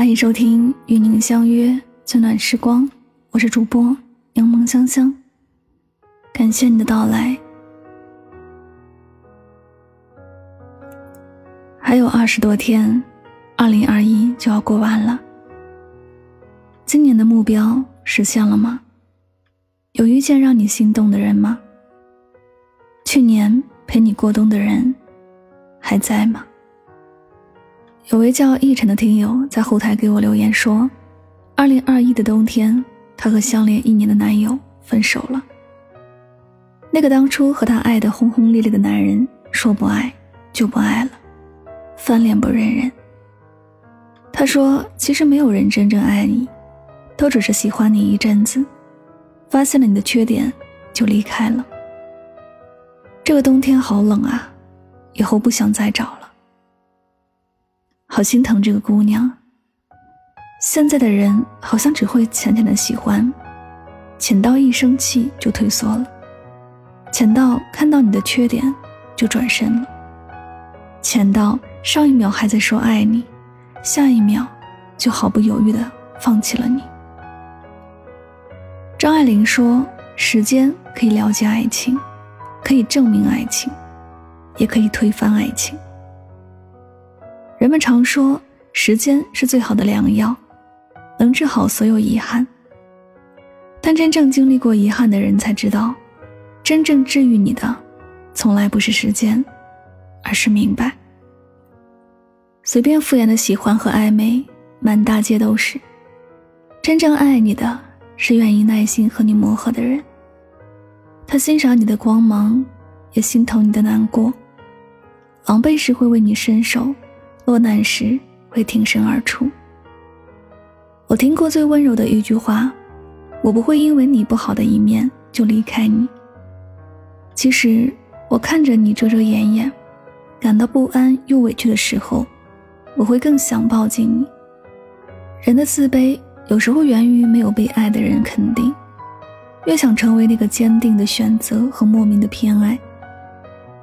欢迎收听《与您相约最暖时光》，我是主播柠檬香香。感谢你的到来。还有二十多天，二零二一就要过完了。今年的目标实现了吗？有遇见让你心动的人吗？去年陪你过冬的人还在吗？有位叫逸晨的听友在后台给我留言说：“二零二一的冬天，她和相恋一年的男友分手了。那个当初和她爱的轰轰烈烈的男人，说不爱就不爱了，翻脸不认人。他说，其实没有人真正爱你，都只是喜欢你一阵子，发现了你的缺点就离开了。”这个冬天好冷啊，以后不想再找了。好心疼这个姑娘。现在的人好像只会浅浅的喜欢，浅到一生气就退缩了，浅到看到你的缺点就转身了，浅到上一秒还在说爱你，下一秒就毫不犹豫的放弃了你。张爱玲说：“时间可以了解爱情。”可以证明爱情，也可以推翻爱情。人们常说，时间是最好的良药，能治好所有遗憾。但真正经历过遗憾的人才知道，真正治愈你的，从来不是时间，而是明白。随便敷衍的喜欢和暧昧，满大街都是；真正爱你的，是愿意耐心和你磨合的人。他欣赏你的光芒，也心疼你的难过。狼狈时会为你伸手，落难时会挺身而出。我听过最温柔的一句话：“我不会因为你不好的一面就离开你。”其实，我看着你遮遮掩掩，感到不安又委屈的时候，我会更想抱紧你。人的自卑有时候源于没有被爱的人肯定。越想成为那个坚定的选择和莫名的偏爱，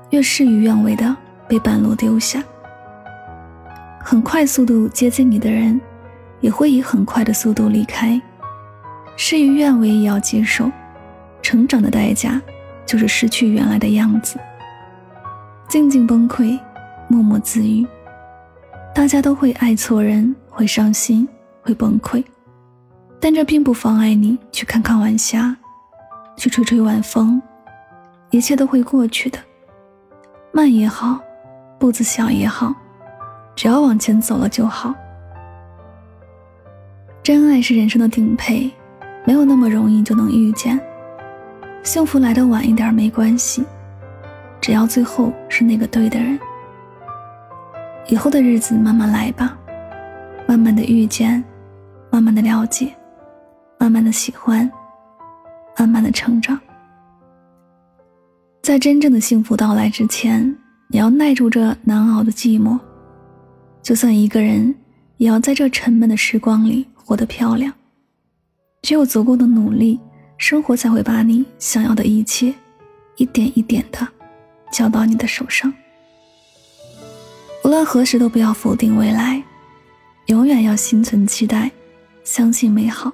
越事与愿违的被半路丢下。很快速度接近你的人，也会以很快的速度离开。事与愿违也要接受，成长的代价就是失去原来的样子。静静崩溃，默默自愈。大家都会爱错人，会伤心，会崩溃，但这并不妨碍你去看看晚霞。去吹吹晚风，一切都会过去的。慢也好，步子小也好，只要往前走了就好。真爱是人生的顶配，没有那么容易就能遇见。幸福来的晚一点没关系，只要最后是那个对的人。以后的日子慢慢来吧，慢慢的遇见，慢慢的了解，慢慢的喜欢。慢慢的成长，在真正的幸福到来之前，你要耐住这难熬的寂寞。就算一个人，也要在这沉闷的时光里活得漂亮。只有足够的努力，生活才会把你想要的一切，一点一点的交到你的手上。无论何时，都不要否定未来，永远要心存期待，相信美好。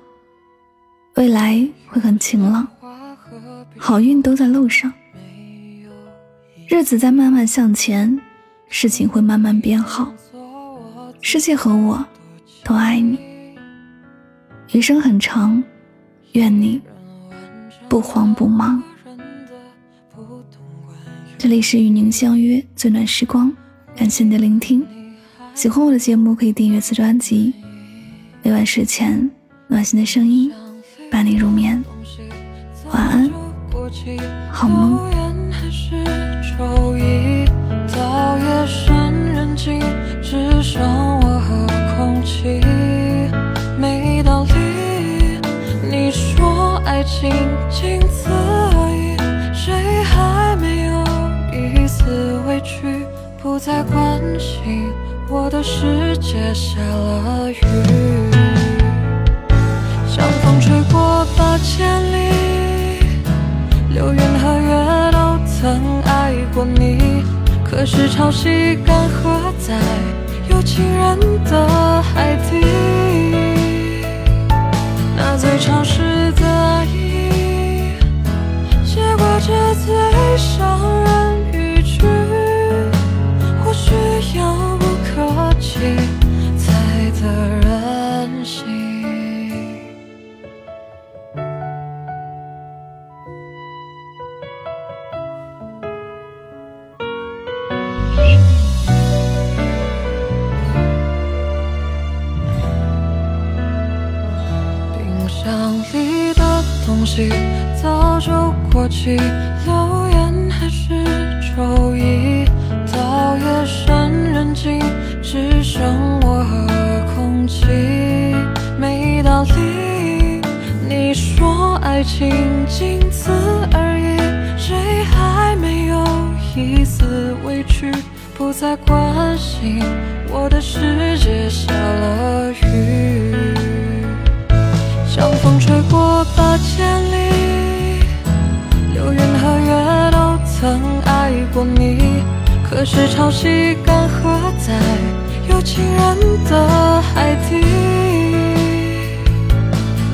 未来会很晴朗，好运都在路上，日子在慢慢向前，事情会慢慢变好。世界和我都爱你，余生很长，愿你不慌不忙。这里是与您相约最暖时光，感谢你的聆听。喜欢我的节目可以订阅此专辑，每晚睡前暖心的声音。伴你入眠，晚安，好梦。说爱情仅此而已，谁还没有一丝委屈？不再关心，我的世界下了雨。像风吹过八千里，流云和月都曾爱过你。可是潮汐干涸在有情人的海底，东西早就过期，留言还是周一。到夜深人静，只剩我和空气，没道理。你说爱情仅此而已，谁还没有一丝委屈？不再关心我的世界下了雨。千里，流云和月都曾爱过你。可是潮汐干涸在有情人的海底，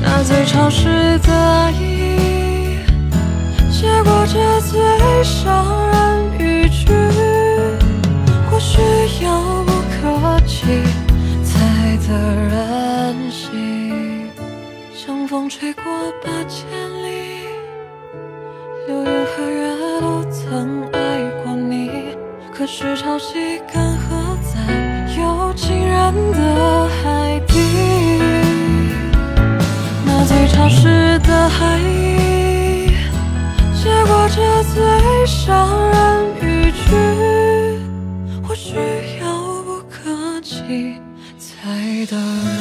那最潮湿的意，写过这最伤人语句。或许遥不可及才得人心。像风吹过千里，流云和月都曾爱过你。可是潮汐干涸在有情人的海底，那最潮湿的海意，写过这最伤人语句。或许遥不可及才得。